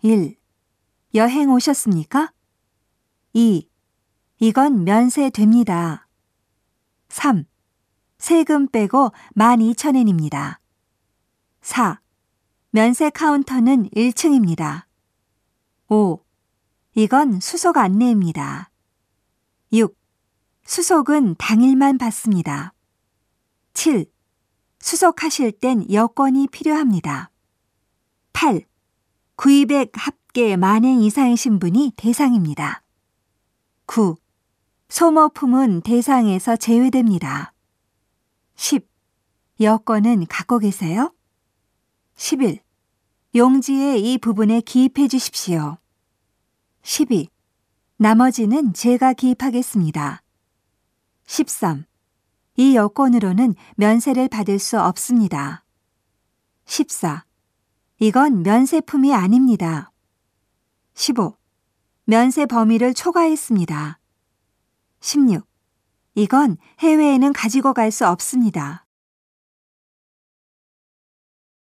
1. 여행 오셨습니까? 2. 이건 면세됩니다. 3. 세금 빼고 12,000엔입니다. 4. 면세 카운터는 1층입니다. 5. 이건 수속 안내입니다. 6. 수속은 당일만 받습니다. 7. 수속하실 땐 여권이 필요합니다. 8. 구입액 합계 만행 이상이신 분이 대상입니다. 9. 소모품은 대상에서 제외됩니다. 10. 여권은 갖고 계세요? 11. 용지에 이 부분에 기입해 주십시오. 12. 나머지는 제가 기입하겠습니다. 13. 이 여권으로는 면세를 받을 수 없습니다. 14. 이건 면세품이 아닙니다. 15. 면세 범위를 초과했습니다. 16. 이건 해외에는 가지고 갈 수 없습니다.